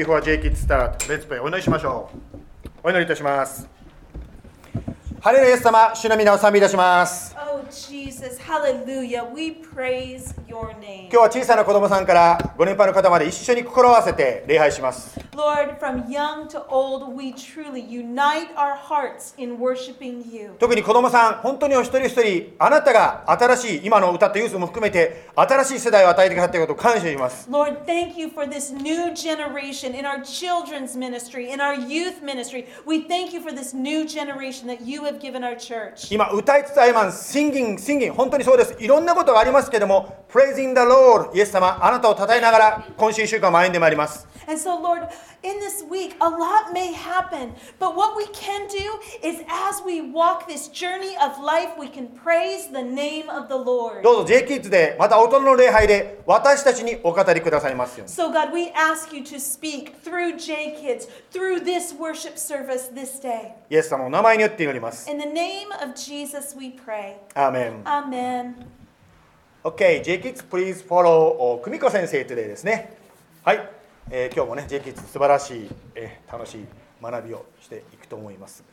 Before JKID start. Let's pray. お祈りしましょう。お祈りいたします。ハレルヤイエス様、主の皆を賛美いたします。Oh, hallelujah. We praise your name. 今日は小さな子供さんからご年配の方まで一緒に心を合わせて礼拝します。Lord, from young to old, we truly unite our hearts in worshiping you. 特に子供さん、本当にお一人一人、あなたが新しい、今の歌ったユースも含めて、新しい世代を与えてくださったことを感謝します。Lord, thank you for this new generation in our children's ministry, in our youth ministry. We thank you for this new generation that you have given our church. 今、歌いつつあいまん、singing, singing、本当にそうです。いろんなことがありますけども、praising the Lord、イエス様、あなたを称えながら、今週1週間も歩んでまいります。And so, Lord, in this week, a lot may happen, but what we can do is as we walk this journey of life, we can praise the name of the Lord. どうぞ J キッズで、また大人の礼拝で、私たちにお語りくださいますように。 So, God, we ask you to speak through J Kids, through this worship service this day. イエス様のお名前によって祈ります。 In the name of Jesus, we pray. アーメン。 Amen. OK、J キッズ、please follow 久美子先生 today ですね。はい、 えー今日もね、J キッズ、素晴らしい、えー楽しい学びをしていくと思います。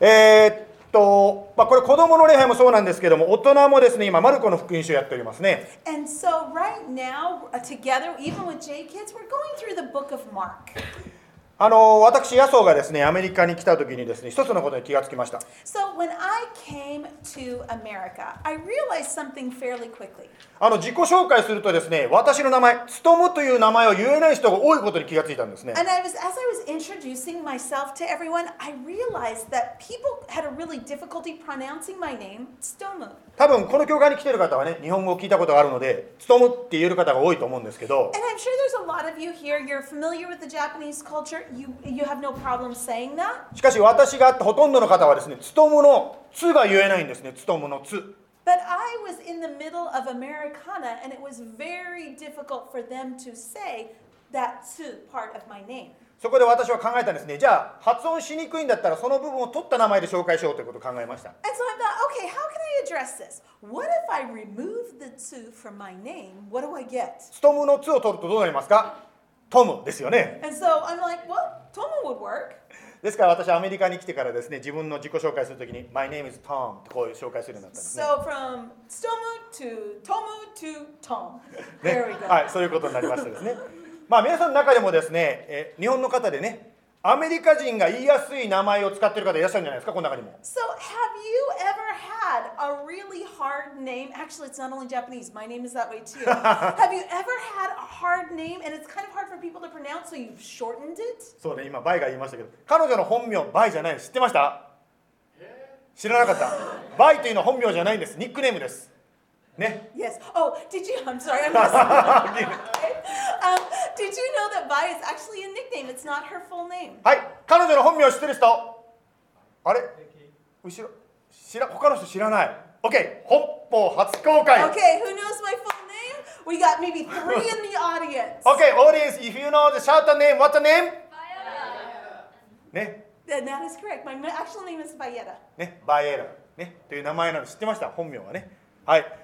えーっと、まあ、これ、子供の礼拝もそうなんですけども、大人もですね、今、マルコの福音書をやっておりますね。And so, right now, together, even with J Kids, あの私、野草がですね、アメリカに来た時にですね、一つのことに気がつきました。So, when I came to America, I realized something fairly quickly. あの自己紹介するとですね、私の名前、つとむという名前を言えない人が多いことに気がついたんですね。And I was, as I was introducing myself to everyone, I realized that people had a really difficulty pronouncing my name, Stomu. 多分この教会に来てる方はね、日本語を聞いたことがあるので、つとむって言える方が多いと思うんですけど、And I'm sure there's a lot of you here, you're familiar with the Japanese culture, you, you have no problem saying that. しかし私が会ったほとんどの方はですね、つとむのつが言えないんですね、つとむのつ。But I was in the middle of Americana, and it was very difficult for them to say that tsu part of my name. そこで私は考えたんですね、じゃあ発音しにくいんだったらその部分を取った名前で紹介しようということを考えました。And so I thought, okay, how can I address this? What if I remove the tsu from my name? What do I get? つとむのつを取るとどうなりますかトムですよね。And so I'm like, well, Tomo would work. ですから私アメリカに来てからですね、自分の自己紹介するときに、My name is Tom ってこういう紹介するようになったんですね。So from Stomu to Tomu to Tom. ね There we go. はい、そういうことになりましたですね。まあ皆さんの中でもですね、え日本の方でね、アメリカ人が言いやすい名前を使ってる方いらっしゃるんじゃないですか、この中にも。So, have you ever had a really hard name? Actually, it's not only Japanese. My name is that way too. have you ever had a hard name and it's kind of hard for people to pronounce, so you've shortened it? そうね、今、バイが言いましたけど、彼女の本名、バイじゃないです。知ってました知らなかった。バイというのは本名じゃないんです。ニックネームです。ね。Yes. Oh, did you? I'm sorry. I'm just, um, did you know that Bai is actually a nickname? It's not her full name. はい、彼女の本名知ってる人あれ後ろ、知ら、他の人知らない。OK、本邦初公開。Okay, who knows my full name? We got maybe three in the audience. OK、audience, if you know the shout the name, what the name? ね。And that is correct. My actual name is Bayeta. ね、バイエラ、ね、という名前なの知ってました本名はね。はい。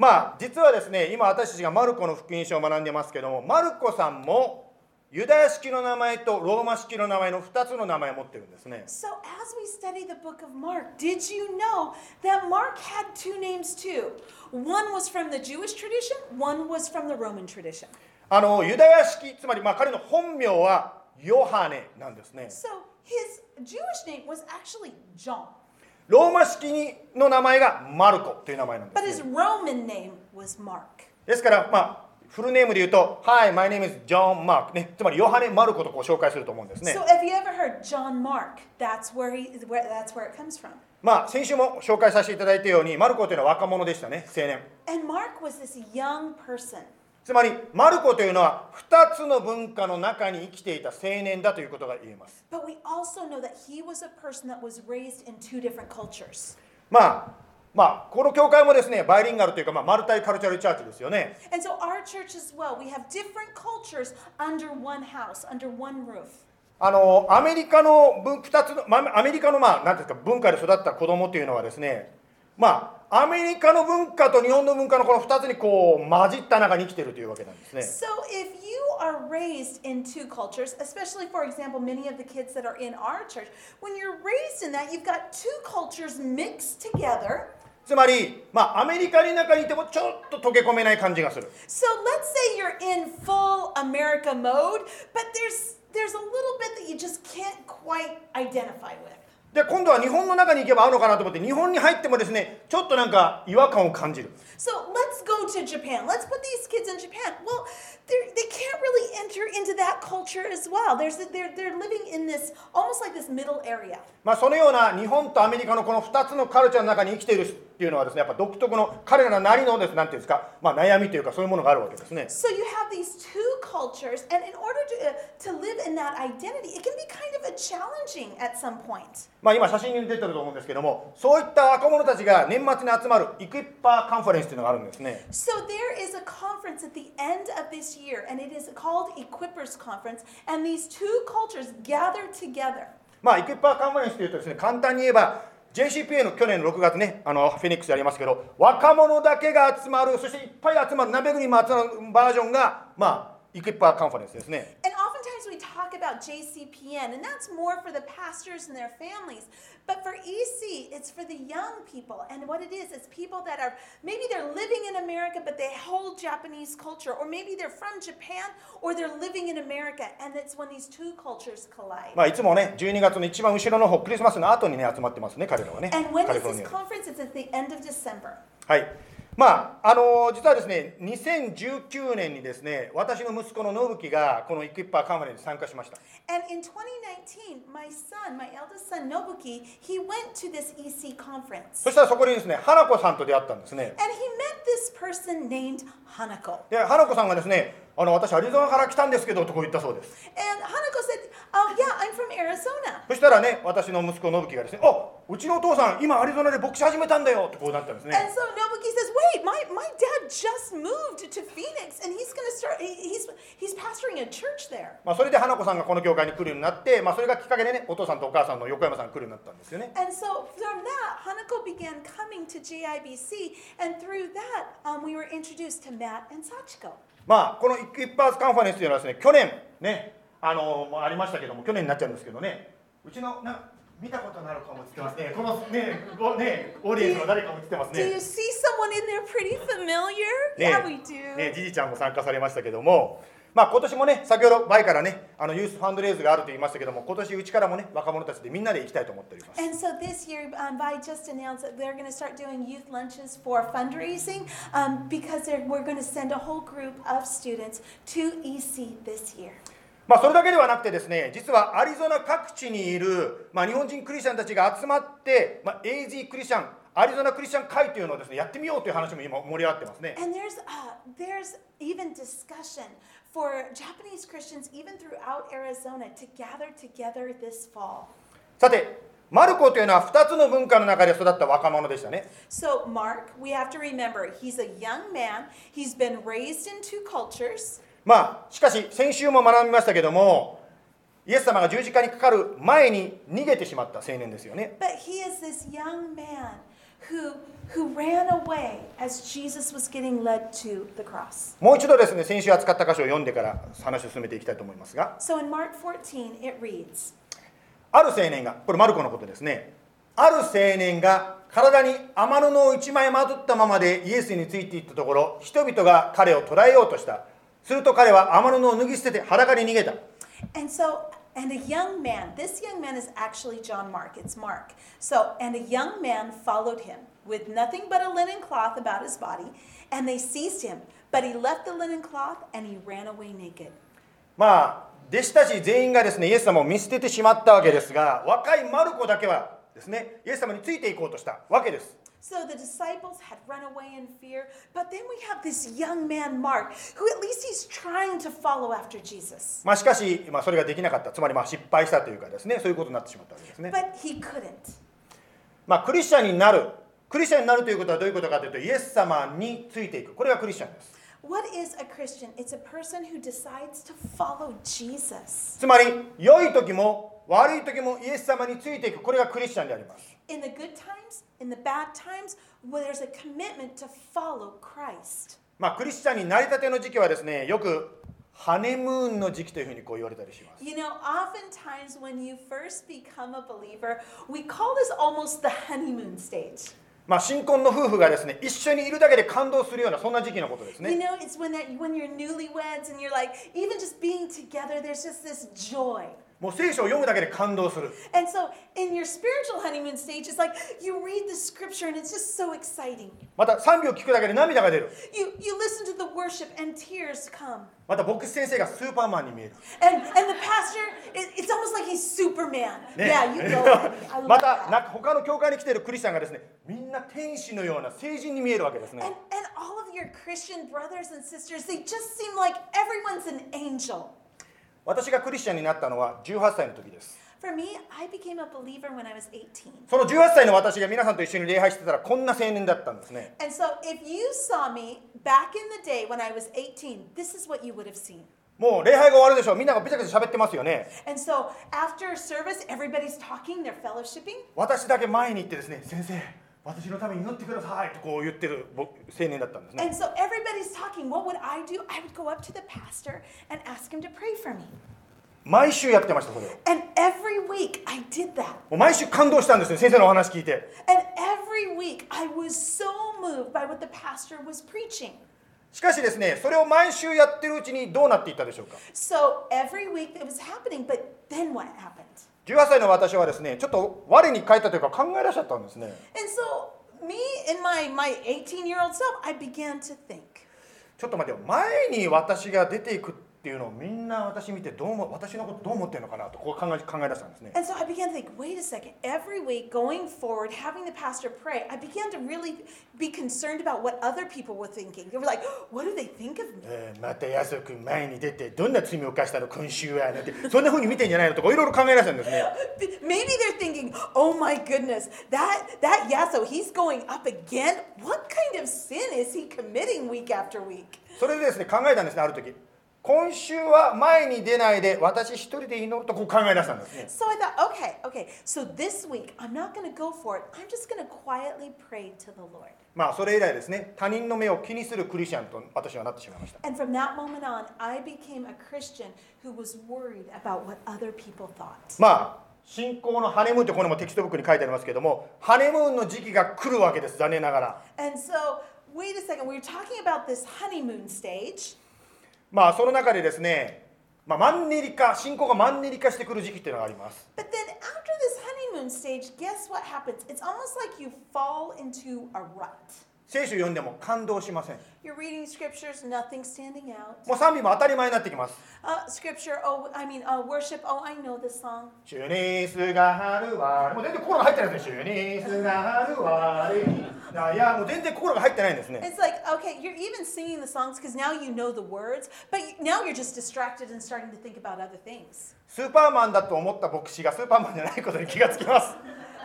まあ実はですね今私たちがマルコの福音書を学んでますけどもマルコさんもユダヤ式の名前とローマ式の名前の2つの名前を持ってるんですね。So as we study the book of Mark, did you know that Mark had two names too? One was from the Jewish tradition, one was from the Roman tradition. あのユダヤ式つまりまあ彼の本名はヨハネなんですね。So his Jewish name was actually John, ローマ式にの名前がマルコという名前なんです、ですから、まあ、フルネームで言うと、はい、my name is John ク、ね。つまり、ヨハネ・マルコとこう紹介すると思うんですね。まあ、先週も紹介させていただいたように、マルコというのは若者でしたね、青年。つまりマルコというのは二つの文化の中に生きていた青年だということが言えます。まあ、まあ、この教会もですね、バイリンガルというか、まあ、マルタイカルチャルチャーチですよね。あの、アメリカの二つの、アメリカのまあ、なんですか、文化で育った子供というのはですね、まあ、アメリカの文化と日本の文化のこの2つにこう混じった中に生きているというわけなんですね So if you are raised in two cultures, especially for example, many of the kids that are in our church, when you're raised in that, you've got two cultures mixed together. つまり、まあ、アメリカの中にいてもちょっと溶け込めない感じがする So let's say you're in full America mode, but there's there's a little bit that you just can't quite identify with. で今度は日本の中に行けばあるのかなと思って日本に入ってもですねちょっとなんか違和感を感じる。So let's go to Japan. Let's put these kids in Japan. Well, they can't really enter into that culture as well. There's they're they're living in this almost like this middle area. まあそのような日本とアメリカのこの2つのカルチャーの中に生きているっていうのはですねやっぱ独特の彼らなりのですなんていうんですか、まあ、悩みというかそういうものがあるわけですね So you have these two cultures, and in order to uh, to live in that identity, it can be kind of a challenging at some point. まあ今写真に出てると思うんですけどもそういった若者たちが年末に集まるイクイッパーカンファレンスというのがあるんですね So there is a conference at the end of this year, and it is called Equippers Conference, and these two cultures gather together. まあイクイッパーカンファレンスというとですね簡単に言えば JCPA の去年の6月ねあのフェニックスでありますけど若者だけが集まるそしていっぱい集まる何百人も集まるバージョンがまあイクイッパーカンファレンスですね And talk about JCPN, and that's more for the pastors and their families. But for EC, it's for the young people. And what it is, is people that are maybe they're living in America, but they hold Japanese culture, or maybe they're from Japan, or they're living in America. And it's when these two cultures collide. まあいつもね12月の一番後ろの方クリスマスの後にね集まってますね彼らはね And when カリ is フォル this ニアで conference? It's at the end of December. はい まああの実はですね2019年にですね私の息子の信樹がこのイクイッパーカンファレンスに参加しました And in 2019, my son, my eldest son Nobuki, he went to this EC conference. そしたらそこにですね花子さんと出会ったんですね And he met this person named Hanako. で花子さんがですねあの私アリゾナから来たんですけどとこう言ったそうです。そしたらね、私の息子のぶきがですね、あうちのお父さん、今アリゾナで牧師始めたんだよとこうなったんですね。Says, まあそれで花子さんがこの教会に来るようになって、まあ、それがきっかけでね、お父さんとお母さんの横山さんが来るようになったんですよね。And so from that, Hanako began coming to GIBC, and through that,、um, we were introduced to Matt and Sachiko. まあこのイクイッパーズカンファレンスというのはですね去年ねあのありましたけども去年になっちゃうんですけどねうちのな見たことのある顔も映ってますねこのねおねオーディエンスの誰かも映ってます Do you ね see someone in there pretty familiar? ね Yeah, we do. ねじじちゃんも参加されましたけどもまあ今年もね、先ほど前からね、あのユースファンドレーズがあると言いましたけども、今年うちからもね、若者たちでみんなで行きたいと思っております。まあそれだけではなくてですね、実はアリゾナ各地にいる、まあ、日本人クリスチャンたちが集まって、まあ、AZ クリスチャンアリゾナクリスチャン会というのをですねやってみようという話も今盛り上がってますね And there's, uh, there's even discussion for Japanese Christians, even throughout Arizona, to gather together this fall. さてマルコというのは2つの文化の中で育った若者でしたね So, Mark, we have to remember, he's a young man. He's been raised in two cultures. まあしかし先週も学びましたけどもイエス様が十字架にかかる前に逃げてしまった青年ですよね But he is this young man who, who ran away as Jesus was getting led to the cross. もう一度ですね先週扱った箇所を読んでから話を進めていきたいと思いますが。So, in Mark 14, it reads ある青年がこれマルコのことですね。ある青年が体に天布を一枚まとったままでイエスについていったところ人々が彼を捕らえようとした。すると彼は天布を脱ぎ捨てて裸に逃げた。And so, and a young man, this young man is actually John Mark, it's Mark. So, and a young man followed him with nothing but a linen cloth about his body, and they seized him. But he left the linen cloth and he ran away naked. まあ弟子たち全員がですねイエス様を見捨ててしまったわけですが若いマルコだけはですねイエス様についていこうとしたわけです So the disciples had run away in fear, but then we have this young man, Mark, who at least he's trying to follow after Jesus. まあしかし、まあ、それができなかったつまりまあ失敗したというかですねそういうことになってしまったわけですね But he couldn't. まあクリスチャンになるクリスチャンになるということはどういうことかというとイエス様についていくこれがクリスチャンです What is a Christian? It's a person who decides to follow Jesus. つまり良い時も悪い時もイエス様についていくこれがクリスチャンであります In the good times, in the bad times, well, there's a commitment to follow Christ. まあクリスチャンになりたての時期はですねよくハネムーンの時期というふうにこう言われたりします You know, oftentimes when you first become a believer, we call this almost the honeymoon stage. まあ新婚の夫婦がですね一緒にいるだけで感動するようなそんな時期のことです You ね know, it's when that when you're newlyweds and you're like, even just being together, there's just this joy. もう聖書を読むだけで感動する And so in your spiritual honeymoon stage, it's like you read the scripture and it's just so exciting. また賛美を聞くだけで涙が出る You you listen to the worship and tears come. また牧師先生がスーパーマンに見える And and the pastor, it, it's almost like he's Superman. ね Yeah, you love また.なんか他の教会に来ているクリスチャンがですねみんな天使のような聖人に見えるわけですね And, and all of your Christian brothers and sisters, they just seem like everyone's an angel. 私がクリスチャンになったのは18歳の時です。その18歳の私が皆さんと一緒に礼拝してたらこんな青年だったんですね。もう礼拝が終わるでしょう。みんながビチャビチゃ喋ってますよね。私だけ前に行ってですね、先生。私のために祈ってくださいとこう言ってる僕青年だったんですね And so everybody's talking. What would I do? I would go up to the pastor and ask him to pray for me. 毎週やってましたそれを And every week I did that. もう毎週感動したんですね先生のお話聞いて And every week I was so moved by what the pastor was preaching. しかしですねそれを毎週やってるうちにどうなっていったでしょうか So every week it was happening, but then what happened? 18歳の私はですねちょっと我に返ったというか考え出しちゃったんですね And so me in my my 18 year old self, I began to think. ちょっと待ってよ前に私が出ていくっていうのをみんな私見てどうも私のことどう思ってるのかなとこう考え考え出したんですね And so I began to think, wait a second, every week going forward, having the pastor pray, I began to really be concerned about what other people were thinking. They were like, what do they think of me? えーまた安く前に出てどんな罪を犯したの今週はなんてそんな風に見てんじゃないのとかいろいろ考え出したんですね Maybe they're thinking, oh my goodness, that that Yasso, he's going up again. What kind of sin is he committing week after week? それでですね考えたんですねある時今週は前に出ないで私一人で祈るとこう考え出したんですね So I thought, okay, okay. So this week, I'm not going to go for it. I'm just going to quietly pray to the Lord. まあそれ以来ですね他人の目を気にするクリスチャンと私はなってしまいました And from that moment on, I became a Christian who was worried about what other people thought. まあ信仰のハネムーンってこれもテキストブックに書いてありますけどもハネムーンの時期が来るわけです残念ながら And so, wait a second, we were talking about this honeymoon stage. まあその中でですね、まあ、マンネリ化信仰がマンネリ化してくる時期っていうのがあります But then after this honeymoon stage, guess what happens? It's almost like you fall into a rut. 聖書読んでも感動しません You're reading scriptures, nothing standing out. もう賛美も当たり前になってきます Uh, scripture, oh, I mean, uh, worship, oh, I know this song. シュニスが春はもう全然心が入ってないですねシュニスが春はレにいやもう全然心が入ってないんですね It's like, okay, you're even singing the songs because now you know the words, but now you're just distracted and starting to think about other things. スーパーマンだと思った牧師がスーパーマンじゃないことに気がつきます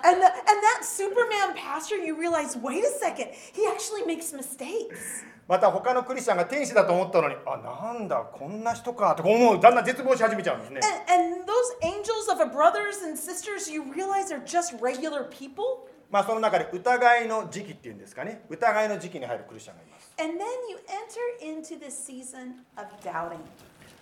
And, the, and that Superman pastor, you realize, wait a second, he actually makes mistakes. また他のクリスチャンが天使だと思ったのにあなんだこんな人かとか思うだんだん絶望し始めちゃうんですね And, and those angels of our brothers and sisters, you realize are just regular people. まあその中で疑いの時期っていうんですかね疑いの時期に入るクリスチャンがいます And then you enter into this season of doubting.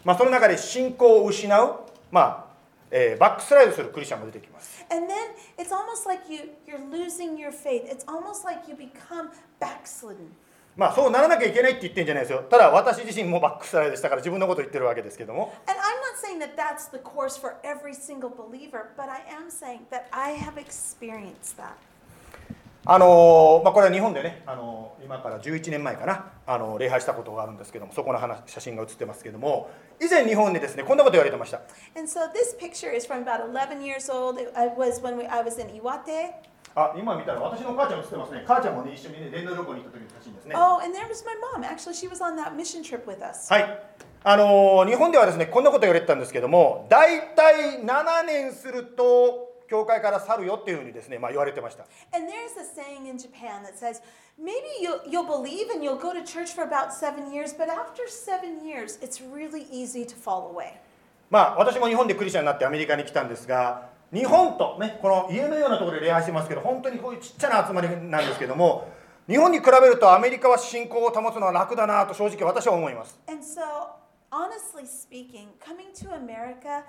まあその中で信仰を失うまあ、 えーバックスライドするクリスチャンも出てきます And then it's almost like you, you're losing your faith. It's almost like you become backslidden. まあそうならなきゃいけないって言ってんじゃないですよただ私自身もバックスライドしたから自分のことを言ってるわけですけども And I'm not saying that that's the course for every single believer, but I am saying that I have experienced that. あのーまあ、これは日本でね、あのー今から11年前かな、あのー礼拝したことがあるんですけどもそこの話写真が写ってますけども以前日本でですねこんなこと言われてました And so this picture is from about 11 years old. I was when we, I was in Iwate. あ今見たら私の母ちゃん写ってますね母ちゃんもね一緒にね伝道旅行に行った時の写真ですね Oh, and there was my mom. Actually, she was on that mission trip with us. はいあのー日本ではですねこんなこと言われてたんですけども大体7年すると教会から去るよっていうふうにですね、まあ、言われてました And there's a saying in Japan that says, maybe you'll, you'll believe and you'll go to church for about seven years, but after seven years, it's really easy to fall away. まあ私も日本でクリスチャンになってアメリカに来たんですが日本とねこの家のようなところで礼拝してますけど本当にこういうちっちゃな集まりなんですけども日本に比べるとアメリカは信仰を保つのは楽だなと正直私は思います And so, honestly speaking, coming to America,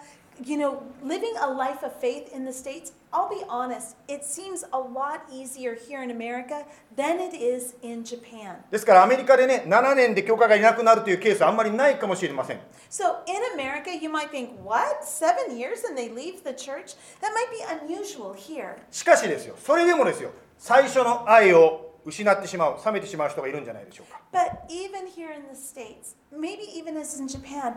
you know, living a life of faith in the States, I'll be honest, it seems a lot easier here in America than it is in Japan. ですからアメリカでね7年で教会がいなくなるというケースはあんまりないかもしれません So, in America, you might think, what? Seven years and they leave the church? That might be unusual here. しかしですよそれでもですよ最初の愛を失ってしまう冷めてしまう人がいるんじゃないでしょうか But even here in the States, maybe even as in Japan,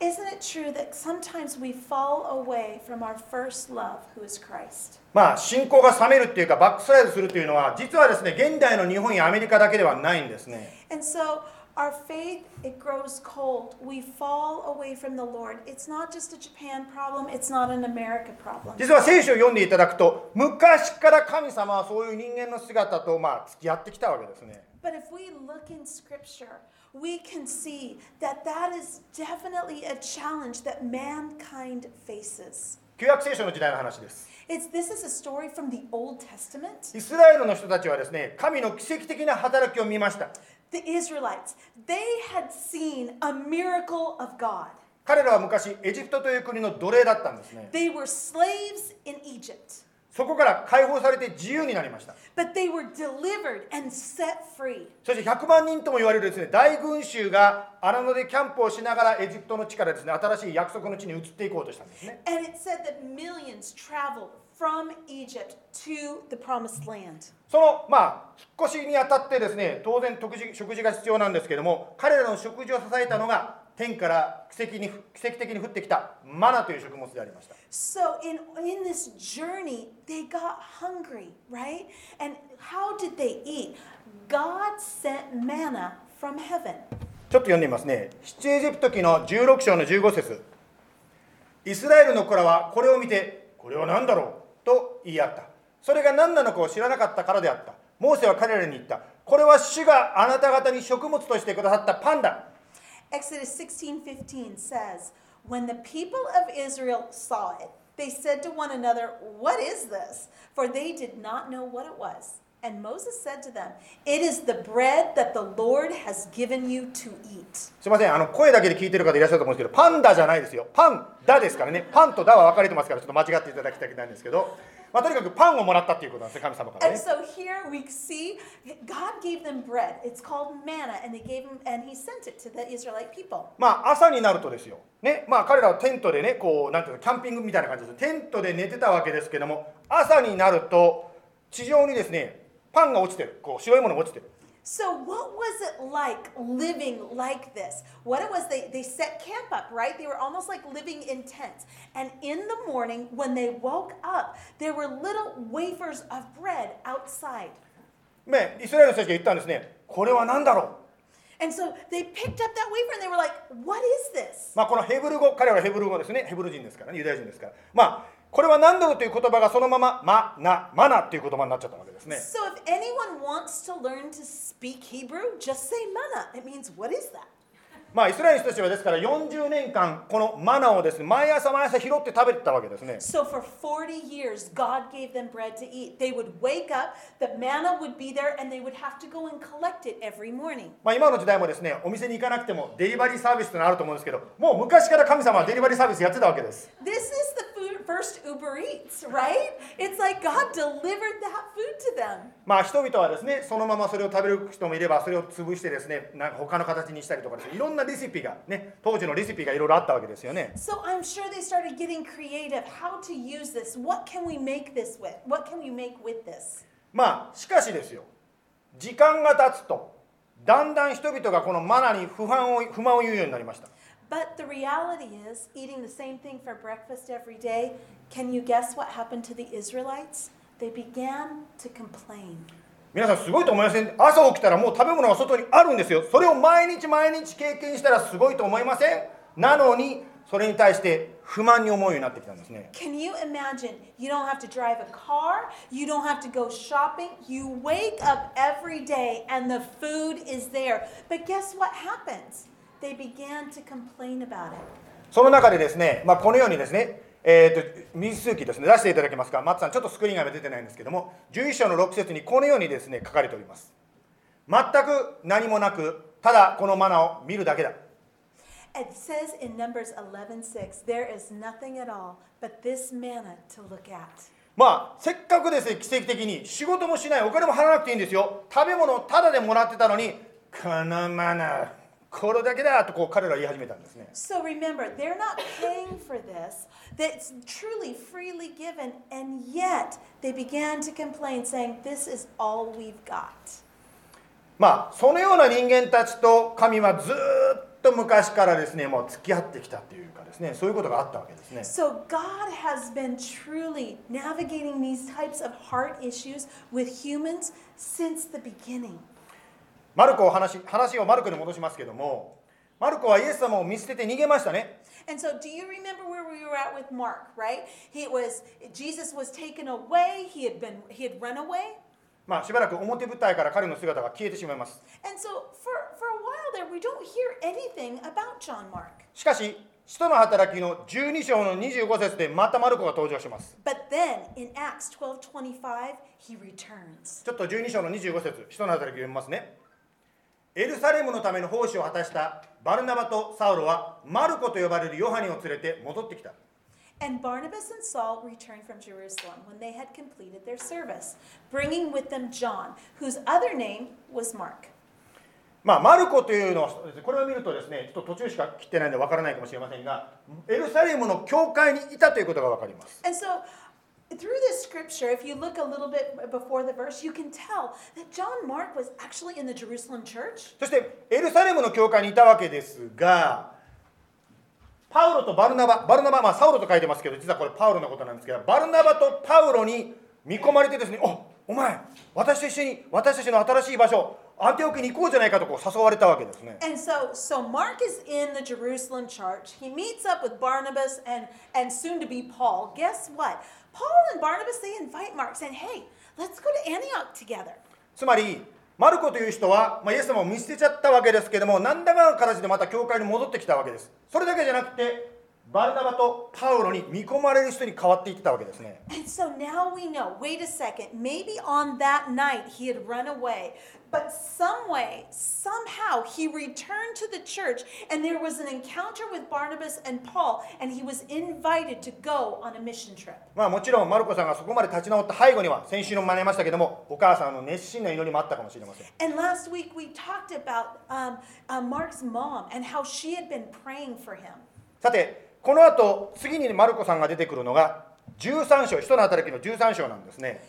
isn't it true that sometimes we fall away from our first love, who is Christ? まあ信仰が冷めるっていうかバックスライドするというのは実はですね現代の日本やアメリカだけではないんですね And so our faith, it grows cold. We fall away from the Lord. It's not just a Japan problem, it's not an America problem. 実は聖書を読んでいただくと昔から神様はそういう人間の姿とまあ付き合ってきたわけですね But if we look in Scripture, we can see that that is definitely a challenge that mankind faces. 旧約聖書の時代の話です It's, this is a story from the Old Testament. イスラエルの人たちはですね神の奇跡的な働きを見ました The Israelites, they had seen a miracle of God. 彼らは昔エジプトという国の奴隷だったんですね They were slaves in Egypt, そこから解放されて自由になりました but they were delivered and set free. そして100万人とも言われるですね大群衆が荒野でキャンプをしながらエジプトの地からですね新しい約束の地に移っていこうとしたんですね And it said that millions traveled from Egypt to the promised land. そのまあ引っ越しにあたってですね当然食事食事が必要なんですけども彼らの食事を支えたのが天から奇跡に奇跡的に降ってきたマナという食物でありました。So in in this journey, they got hungry, right? And how did they eat? God sent manna from heaven. ちょっと読んでみますね。出エジプト記の16章の15節。イスラエルの子らはこれを見てこれは何だろう？と言い合った。それが何なのかを知らなかったからであった。モーセは彼らに言った。これは主があなた方に食物としてくださったパンだ Exodus 16:15 says, "When the people of Israel saw it, they said to one another, "What is this?" For they did not know what it was. And Moses said to them, "It is the bread that the Lord has given you to eat." すいません。あの声だけで聞いてる方いらっしゃると思うんですけどパンダじゃないですよ。パンダですからね。パンとダは分かれてますからちょっと間違っていただきたくないんですけど、まあ、とにかくパンをもらったっていうことなんですね神様からね。And so here we see God gave them bread. It's called manna, and they gave him, and He sent it to the Israelite people. まあ朝になるとですよ、ね。まあ、彼らはテントでねこうなんていうのキャンピングみたいな感じです。テントで寝てたわけですけども朝になると地上にですねパンが落ちてるこう白いものが落ちてる So what was it like living like this? What it was, they, they set camp up, right? They were almost like living in tents. And in the morning, when they woke up, there were little wafers of bread outside. ねイスラエルの人たちが言ったんですねこれは何だろう And so they picked up that wafer and they were like, What is this? まあこのヘブル語彼らはヘブル語ですねヘブル人ですからねユダヤ人ですからまあこれは何度という言葉がそのままマナマナという言葉になっちゃったわけですね So if anyone wants to learn to speak Hebrew, just say mana. It means, What is that? まあイスラエルの人たちはですから40年間このマナをですね毎朝毎朝拾って食べてたわけですね So for 40 years, God gave them bread to eat. They would wake up, the manna would be there, and they would have to go and collect it every morning. まあ今の時代もですねお店に行かなくてもデリバリーサービスというのがあると思うんですけどもう昔から神様はデリバリーサービスやってたわけです This is the food, first Uber Eats, right? It's like God delivered that food to them. まあ人々はですねそのままそれを食べる人もいればそれを潰してですねなんか他の形にしたりとかですねいろんなレシピがね当時のレシピがいろいろあったわけですよね So I'm sure they started getting creative. How to use this? What can we make this with? What can we make with this? まあしかしですよ時間が経つとだんだん人々がこのマナに不満を不満を言うようになりました But the reality is, eating the same thing for breakfast every day, can you guess what happened to the Israelites? They began to complain. 皆さんすごいと思いません朝起きたらもう食べ物が外にあるんですよそれを毎日毎日経験したらすごいと思いませんなのにそれに対して不満に思うようになってきたんですね Can you imagine? You don't have to drive a car, you don't have to go shopping, you wake up every day and the food is there. But guess what happens? They began to complain about it. その中でですね、まあ、このようにですね、えー、と民数記ですね。出していただけますか？松さんちょっとスクリーンが出てないんですけども11章の6節にこのようにですね書かれております。全く何もなくただこのマナを見るだけだ。It says in Numbers 11:6, there is nothing at all but this manna to look at. まあせっかくですね奇跡的に仕事もしないお金も払わなくていいんですよ。食べ物をタダでもらってたのにこのマナこれだけだとこう彼らは言い始めたんですね。So remember, they're not paying for this. That's truly freely given, and yet they began to complain, saying, This is all we've got. まあそのような人間たちと神はずーっと昔からですねもう付き合ってきたというかですねそういうことがあったわけですね So God has been truly navigating these types of heart issues with humans since the beginning. マルコを話話をマルコに戻しますけどもマルコはイエス様を見捨てて逃げましたね And so, do you remember we were at with Mark? Right? He was Jesus was taken away. He had been he had run away. まあしばらく表舞台から彼の姿が消えてしまいます And so, for for a while there, we don't hear anything about John Mark. しかし使徒の働きの12章の25節でまたマルコが登場します But then in Acts 12:25, he returns. ちょっと12章の25節使徒の働きを読みますねエルサレムのための奉仕を果たしたバルナバとサウロはマルコと呼ばれるヨハネを連れて戻ってきた And Barnabas and Saul returned from Jerusalem when they had completed their service, bringing with them John, whose other name was Mark. まあ、マルコというのはこれを見るとですねちょっと途中しか切ってないんでわからないかもしれませんがエルサレムの教会にいたということがわかります And so, through this scripture, if you look a little bit before the verse, you can tell that John Mark was actually in the Jerusalem church. そしてエルサレムの教会にいたわけですがパウロとバルナババルナバまあサウロと書いてますけど実はこれパウロのことなんですけどバルナバとパウロに見込まれてですねおお前私と一緒に私たちの新しい場所アンテオキに行こうじゃないかとこう誘われたわけですね And so, so Mark is in the Jerusalem church. He meets up with Barnabas and, and soon to be Paul. Guess what? Paul and Barnabas, they invite Mark, saying, hey, let's go to Antioch together. つまりマルコという人は、まあ、イエス様を見捨てちゃったわけですけども何らかの形でまた教会に戻ってきたわけですそれだけじゃなくてバルナバとパウロに見込まれる人に変わっていってたわけですね And so now we know, wait a second, maybe on that night he had run away, but some way, somehow he returned to the church and there was an encounter with Barnabas and Paul and he was invited to go on a mission trip. まあもちろんマルコさんがそこまで立ち直った背後には先週の学びましたけどもお母さんの熱心な祈りもあったかもしれません And last week we talked about um, uh, Mark's mom and how she had been praying for him. さてこのあと次にマルコさんが出てくるのが13章、人の働きの13章なんですね。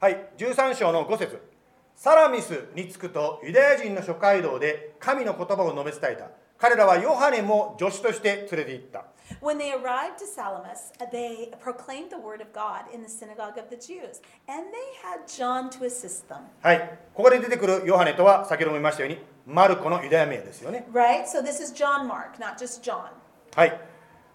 はい、13章の5節サラミスに着くとユダヤ人の諸街道で神の言葉を述べ伝えた。彼らはヨハネも助手として連れて行った。はい、ここで出てくるヨハネとは先ほども言いましたように。マルコのユダヤ名ですよね Right? So this is John Mark, not just John. はい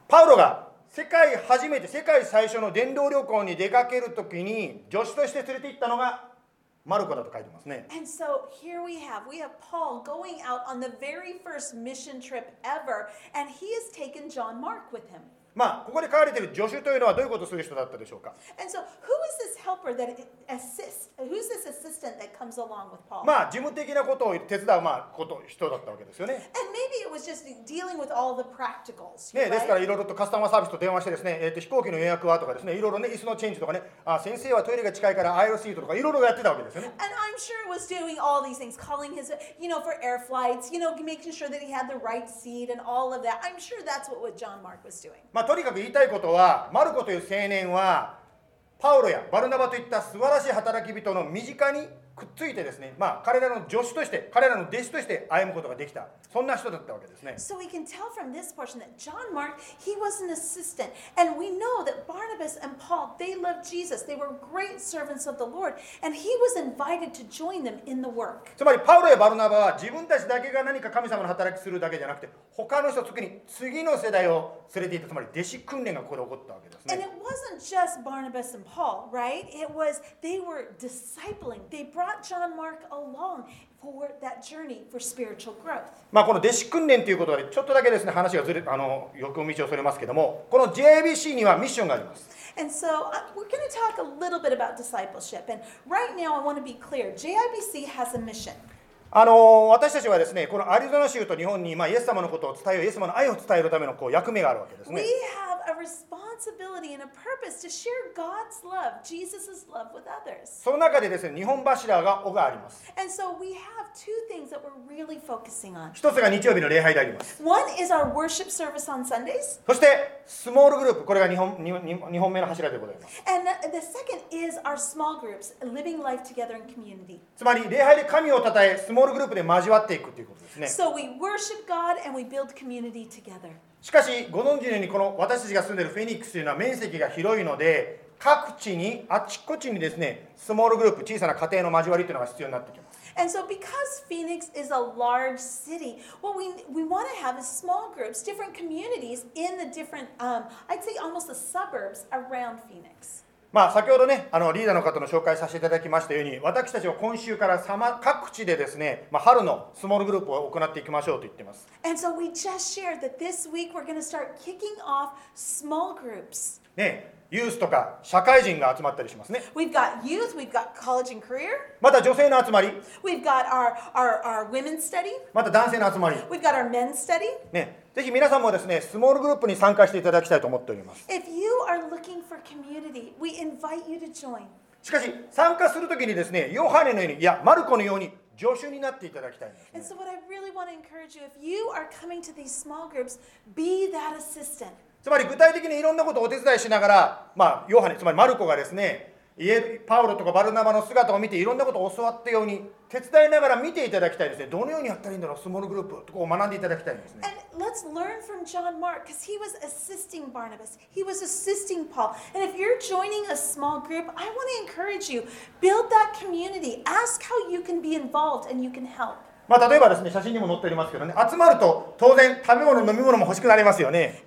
パウロが世界初めて世界最初の伝道旅行に出かけるときに助手として連れて行ったのがマルコだと書いてますね And so here we have we have Paul going out on the very first mission trip ever, and he has taken John Mark with him. まあ、ここで書かれている助手というのはどういうことをする人だったでしょうか？So, まあ、事務的なことを手伝う、まあ、こと人だったわけですよね。ね、ですから、いろいろとカスタマーサービスと電話してですね、えー、と飛行機の予約はとかですね、いろいろね、椅子のチェンジとかね、あ先生はトイレが近いからアイロシートとかいろいろやってたわけですよね。まあ、とにかく言いたいことはマルコという青年はパウロやバルナバといった素晴らしい働き人の身近にくっついてですね、まあ、彼らの助手として彼らの弟子として歩むことができたそんな人だったわけですね So we can tell from this portion that John Mark, he was an assistant. And we know that Barnabas and Paul, they loved Jesus. They were great servants of the Lord. And he was invited to join them in the work. つまりパウロやバルナバは自分たちだけが何か神様の働きするだけじゃなくて他の人特に次の世代を連れていったつまり弟子訓練がここで起こったわけです And ね it wasn't just Barnabas and Paul, right? It was they were discipling. They brought John Mark along for that journey for spiritual growth. まあこの弟子訓練ということでちょっとだけですね話がずれあの横道をそれますけどもこの JIBC にはミッションがあります And so uh, we're going to talk a little bit about discipleship. And right now, I want to be clear JIBC has a mission. あの私たちはですねこのアリゾナ州と日本に、まあ、イエス様のことを伝えようイエス様の愛を伝えるためのこう役目があるわけです We ね have a responsibility and a purpose to share God's love, Jesus' love with others. その中でですね日本柱が尾があります And so we have two things that we're really focusing on. 一つが日曜日の礼拝であります One is our worship service on Sundays, そしてスモールグループこれが日本二二二本目の柱でございます and the, second is our small groups, living life together in community. つまり礼拝で神を称えスモールグループで交わっていくということですね So we worship God and we build community together. しかしご存知のようにこの私たちが住んでいるフェニックスというのは面積が広いので各地にあちこちにですねスモールグループ小さな家庭の交わりというのが必要になってきます And so, because Phoenix is a large city, what we, we want to have is small groups, different communities in the different, um, I'd say almost the suburbs around Phoenix. まあ先ほどねあのリーダーの方の紹介させていただきましたように私たちは今週からさま各地でですね、まあ、春のスモールグループを行っていきましょうと言っています And so, we just shared that this week we're going to start kicking off small groups. ねユースとか社会人が集まったりしますね We've got youth, we've got college and career, また女性の集まり we've got our, our, our women's study, また男性の集まり we've got our men's study. ねぜひ皆さんもですねスモールグループに参加していただきたいと思っております If you are looking for community, we invite you to join. しかし参加するときにですねヨハネのようにいやマルコのように助手になっていただきたいんです、ね And、so, what I really want to encourage you if you are coming to these small groups, be that assistant. つまり具体的にいろんなことをお手伝いしながらまあヨハネつまりマルコがですねイエパウロとかバルナバの姿を見ていろんなことを教わったように手伝いながら見ていただきたいですねどのようにやったらいいんだろうスモールグループとこう学んでいただきたいんですね And let's learn from John Mark because he was assisting Barnabas, he was assisting Paul. And if you're joining a small group, I want to encourage you build that community, ask how you can be involved and you can help. まあ、例えばですね、写真にも載っておりますけどね、集まると当然食べ物、飲み物も欲しくなりますよね。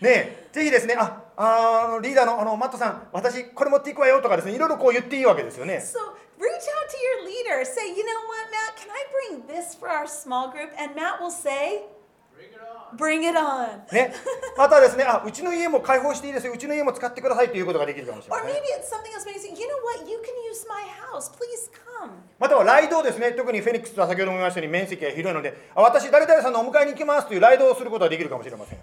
ねえ、ぜひですね、あ、あのリーダーの,あのマットさん、私これ持っていくわよとかですね、いろいろこう言っていいわけですよね。So, reach out to your leader, say, you know what, Matt, can I bring this for our small group? And Matt will say, Bring it on. またですねあ、うちの家も開放していいです、うちの家も使ってくださいということができるかもしれません。またはライドですね、特にフェニックスは先ほども言いましたように面積が広いので、あ私、誰々さんのお迎えに行きますというライドをすることができるかもしれません。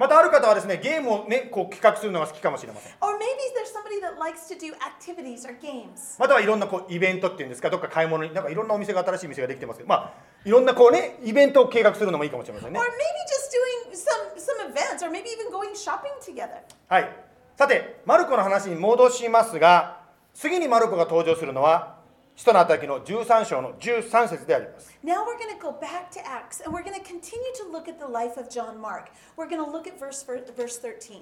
またある方はですね、ゲームをね、こう企画するのが好きかもしれません。Or maybe there's somebody that likes to do activities or games? またはいろんなこうイベントっていうんですか、どっか買い物に、なんかいろんなお店が新しい店ができてますけど、まあ、いろんなこうね、イベントを計画するのもいいかもしれませんね Or。maybe just doing some, some events, or maybe even going shopping together. はい。さて、マルコの話に戻しますが、次にマルコが登場するのは、使徒の働きの13章の13節であります。Now we're going to go back to Acts and we're going to continue to look at the life of John Mark. We're going to look at verse, verse 13.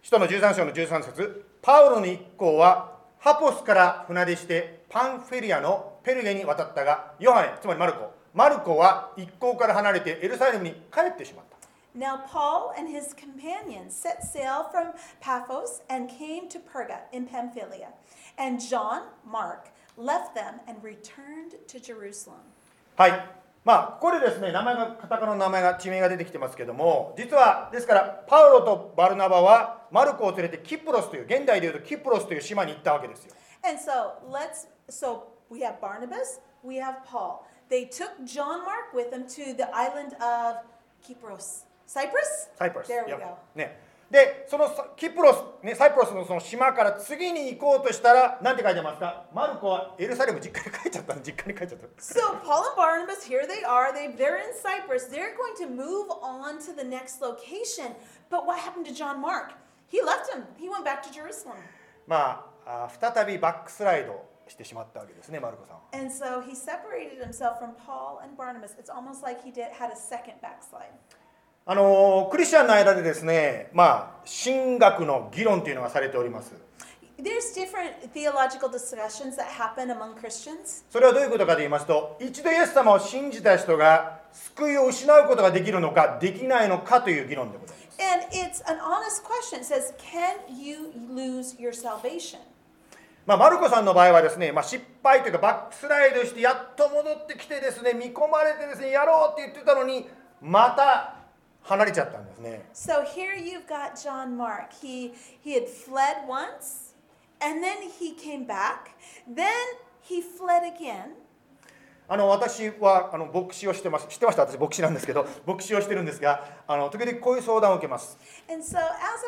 使徒の13章の13節パウロの一行はハポスから船出してパンフェリアのペルゲに渡ったがヨハネつまりマルコマルコは一行から離れてエルサレムに帰ってしまった Now Paul and his companions set sail from Paphos and came to Perga in Pamphylia. And John, Mark, left them and returned to Jerusalem. はいまあここでですね名前がカタカナの名前が地名が出てきてますけども実はですからパウロとバルナバはマルコを連れてキプロスという現代でいうとキプロスという島に行ったわけですよ And so let's so we have Barnabas, we have Paul. They took John Mark with them to the island of Kypros. Cyprus? サイプラス There we いや go. ねでそのさキプロス、ね、サイプロスのその島から次に行こうとしたら何て書いてますかマルコはエルサレム実家に帰っちゃったの実家に帰っちゃった So Paul and Barnabas, here they are. They, they're in Cyprus. They're going to move on to the next location. But what happened to John Mark? He left him. He went back to Jerusalem. まああ再びバックスライドしてしまったわけですねマルコさんは And so he separated himself from Paul and Barnabas. It's almost like he did had a second backslide. あのクリスチャンの間でですねまあ神学の議論というのがされております There's different theological discussions that happen among Christians. それはどういうことかと言いますと一度イエス様を信じた人が救いを失うことができるのかできないのかという議論でございます And it's an honest question. It says, Can you lose your salvation? まあ、マルコさんの場合はですね、まあ、失敗というかバックスライドしてやっと戻ってきてですね見込まれてですねやろうって言ってたのにまた離れちゃったんですね So here you've got John Mark. He he had fled once, and then he came back. Then he fled again. あの私はあの牧師をしてます知ってました私牧師なんですけど牧師をしてるんですがあの時々こういう相談を受けます so,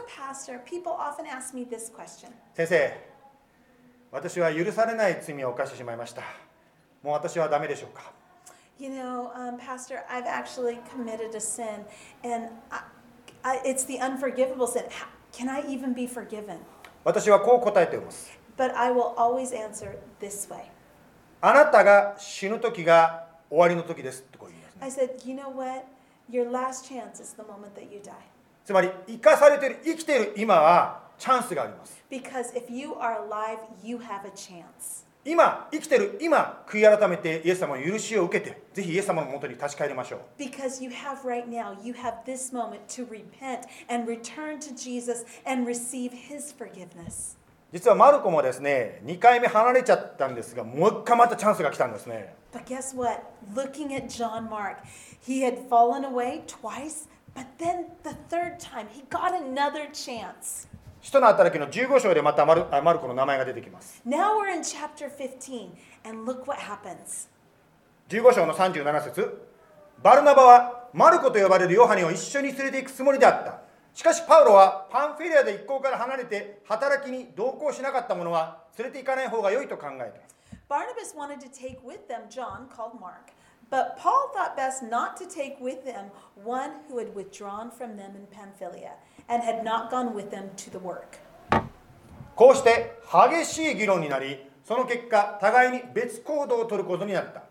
pastor, ask 先生私は許されない罪を犯してしまいましたもう私はダメでしょうか You know, um, Pastor, I've actually committed a sin, and I, I, it's the unforgivable sin. How, can I even be forgiven? 私はこう答えております But I will always answer this way あなたが死ぬ時が終わりの時ですってこう言いますね I said, You know what? Your last chance is the moment that you die. つまり生かされてる生きてる今はチャンスがあります Because if you are alive, you have a chance. 今生きてる今悔い改めてイエス様の許しを受けてぜひイエス様のもとに立ち返りましょう Because you have right now, you have this moment to repent and return to Jesus and receive his forgiveness. 実はマルコもですね2回目離れちゃったんですがもう一回またチャンスが来たんですね But guess what? Looking at John Mark, he had fallen away twice, but then the third time, he got another chance. 使徒の働きの15章でまたマルあマルコの名前が出てきます。Now we're in chapter 15, and look what happens. 15章の37節。バルナバはマルコと呼ばれるヨハネを一緒に連れて行くつもりであった。しかしパウロはパンフィリアで一行から離れて働きに同行しなかった者は連れて行かない方が良いと考えた。Barnabas wanted to take with them John, called Mark, but Paul thought best not to take with them one who had withdrawn from them in Pamphylia and had not gone with them to the work. こうして激しい議論になりその結果互いに別行動を取ることになった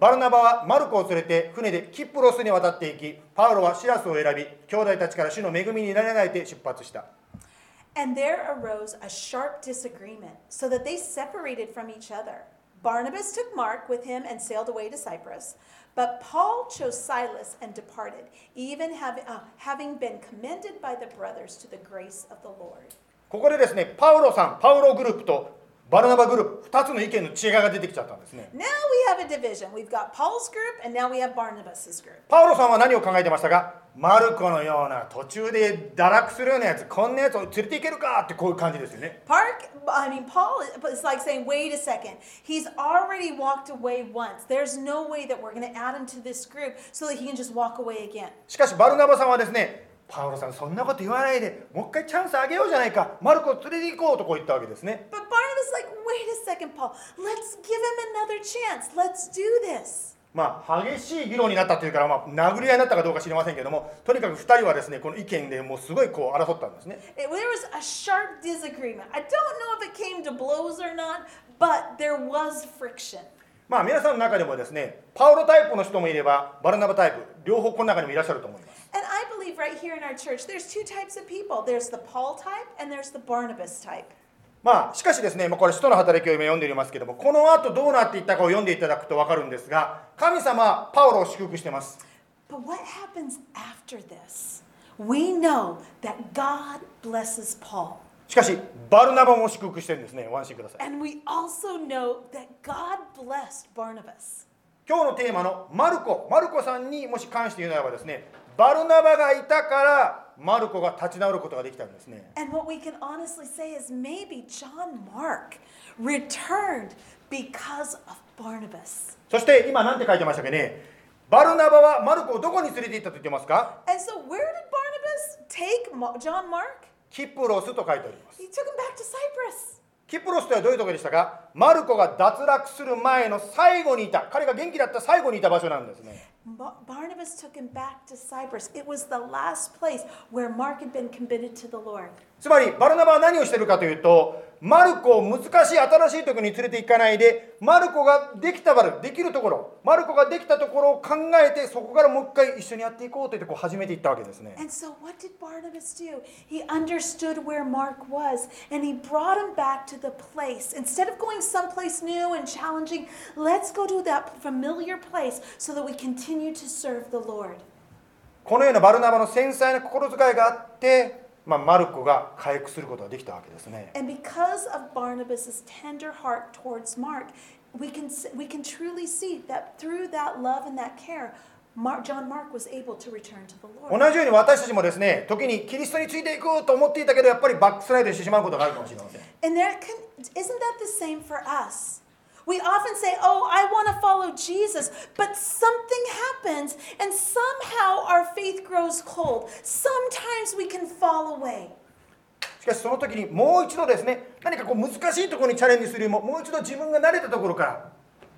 バルナバはマルコを連れて船でキプロスに渡っていきパウロはシラスを選び兄弟たちから主の恵みになれないで出発した And there arose a sharp disagreement, so that they separated from each other. Barnabas took Mark with him and sailed away to Cyprus. But Paul chose Silas and departed, even having, uh, having been commended by the brothers to the grace of the Lord. ここでですねパウロさんパウログループと バルナバグループ2つの意見の違いが出てきちゃったんですね Now we have a division. We've got Paul's group, and now we have Barnabas's group. パウロさんは何を考えてましたかマルコのような途中で堕落するようなやつこんなやつを連れて行けるかってこういう感じですよね Park, I mean, Paul is like saying, wait a second. He's already walked away once. There's no way that we're going to add him to this group so that he can just walk away again. しかしバルナバさんはですねパウロさんそんなこと言わないでもう一回チャンスあげようじゃないかマルコを連れて行こうとこう言ったわけですね But Barnabas like, wait a second, Paul. Let's give him another chance. Let's do this. まあ激しい議論になったというから、まあ、殴り合いになったかどうか知りませんけどもとにかく2人はですねこの意見でもうすごいこう争ったんですね there was a sharp disagreement. I don't know if it came to blows or not, but there was friction. まあ皆さんの中でもですねパウロタイプの人もいればバルナバタイプ両方この中にもいらっしゃると思います And I believe right here in our church, there's two types of people there's the Paul type and there's the Barnabas type. まあ、しかしですね、これ、使徒の働きを今読んでおりますけれども、この後どうなっていったかを読んでいただくと分かるんですが、神様、パウロを祝福してます。しかし、バルナバも祝福してるんですね。お安心ください。今日のテーマのマルコ、マルコさんにもし関して言うならばですね、バルナバがいたからマルコが立ち直ることができたんですね。And what we can honestly say is maybe John Mark returned because of Barnabas. そして今何て書いてましたっけね？バルナバはマルコをどこに連れて行ったと言ってますか？And so, where did take Ma- John Mark? キプロスと書いております。He took him back to Cyprus. キプロスとはどういうところでしたか？マルコが脱落する前の最後にいた。彼が元気だった最後にいた場所なんですね Barnabas took him back to Cyprus. It was the last place where Mark had been committed to the Lord. つまりバルナバは何をしてるかというと マルコを難しい新しいところに連れて行かないでマルコができたバルできるところマルコができたところを考えてそこからもう一回一緒にやっていこうと言ってこう始めていったわけですね And so, what did Barnabas do? He understood where Mark was and he brought him back to the place. Instead of going someplace new and challenging, let's go to that familiar place so that we continue to serve the Lord. このようなバルナバの繊細な心遣いがあって、まあ、マルコが回復することができたわけですね And because of Barnabas' tender heart towards Mark, we can, we can truly see that through that love and that care, Mark, John Mark was able to return to the 同 Lord. じように私たちもですね時にキリストについていくと思っていたけどやっぱりバックスライドしてしまうことがあるかもしれません And there can, isn't that the same for us? We often say, Oh, I want to follow Jesus, but something happens and somehow our faith grows cold. Sometimes we can fall away. しかしその時にもう一度ですね何かこう難しいところにチャレンジするよりももう一度自分が慣れたところから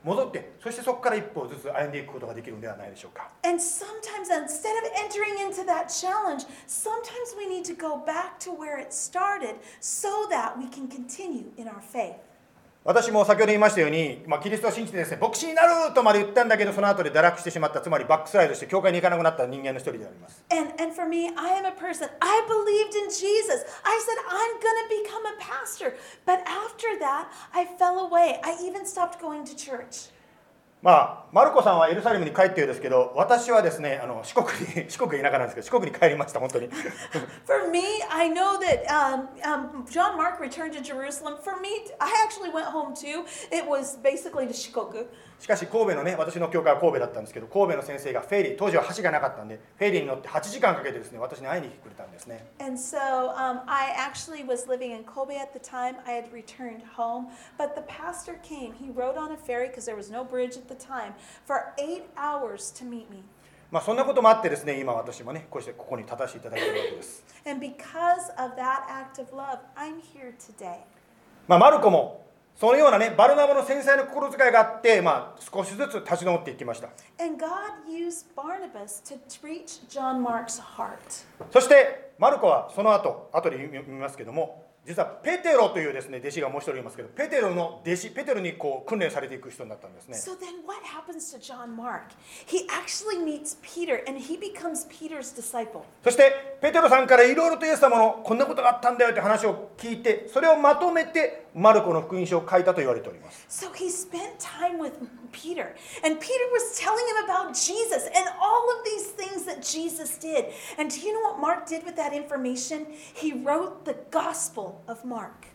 戻ってそしてそこから一歩ずつ歩んでいくことができるのではないでしょうか And sometimes, instead of entering into that challenge, sometimes we need to go back to where it started so that we can continue in our faith. 私も先ほど言いましたように、まあ、キリストを信じてですね牧師になるとまで言ったんだけどその後で堕落してしまったつまりバックスライドして教会に行かなくなった人間の一人であります And, and for me, I am a person, I believed in Jesus. I said, I'm going to become a pastor. But after that, I fell away. I even stopped going to church. まあマルコさんはエルサレムに帰っているんですけど私はですねあの四国に四国田舎なんですけど四国に帰りました本当に For me, I know that um, um, John Mark returned to Jerusalem. For me, I actually went home too. It was basically to Shikoku. しかし神戸のね私の教会は神戸だったんですけど神戸の先生がフェリー当時は橋がなかったんでフェリーに乗って8時間かけてですね私に会いに来てくれたんですね And so um, I actually was living in Kobe at the time. I had returned home. But the pastor came. He rode on a ferry because there was no bridge at the time for eight hours to meet me. まあそんなこともあってですね今私もねこうしてここに立たせていただいているわけです And because of that act of love, I'm here today. まあマルコもそのようなねバルナバの繊細な心遣いがあってまあ少しずつ立ち直っていきました.そしてマルコはその後後で読みますけども実はペテロというですね弟子がもう一人いますけどペテロの弟子ペテロにこう訓練されていく人になったんですね So then what happens to John Mark? He actually meets Peter and he becomes Peter's disciple. そしてペテロさんからいろいろとイエス様のこんなことがあったんだよって話を聞いてそれをまとめてマルコの福音書を書いたと言われております So he spent time with Peter, and Peter was telling him about Jesus and all of these things that Jesus did. And do you know what Mark did with that information? He wrote the Gospel of Mark.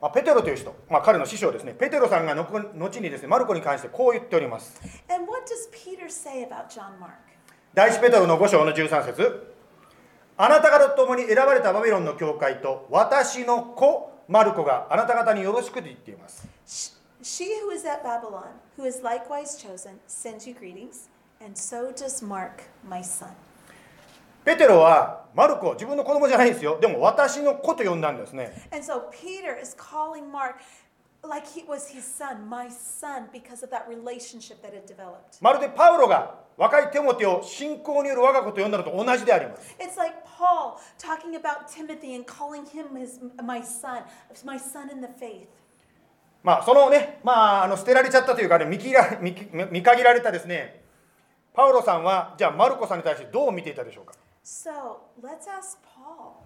まあペテロという人、まあ、彼の師匠ですねペテロさんがのこ後にですねマルコに関してこう言っております And what does Peter say about John Mark? 第一ペテロの5章の13節あなた方と共に選ばれたバビロンの教会と私の子マルコがあなた方によろしくと言っています Sh- She who is at Babylon, who is likewise chosen, sends you greetings, and so does Mark, my son. ペテロはマルコ自分の子供じゃないんですよでも私の子と呼んだんですね And so Peter is calling Mark like he was his son, my son, because of that relationship that had developed. まるでパウロが若いテモテを信仰による我が子と呼んだのと同じであります It's like Paul talking about Timothy and calling him his my son, my son in the faith. まあそのねまああの捨てられちゃったというかね見切ら見見限られたですねパウロさんはじゃあマルコさんに対してどう見ていたでしょうか So let's ask Paul.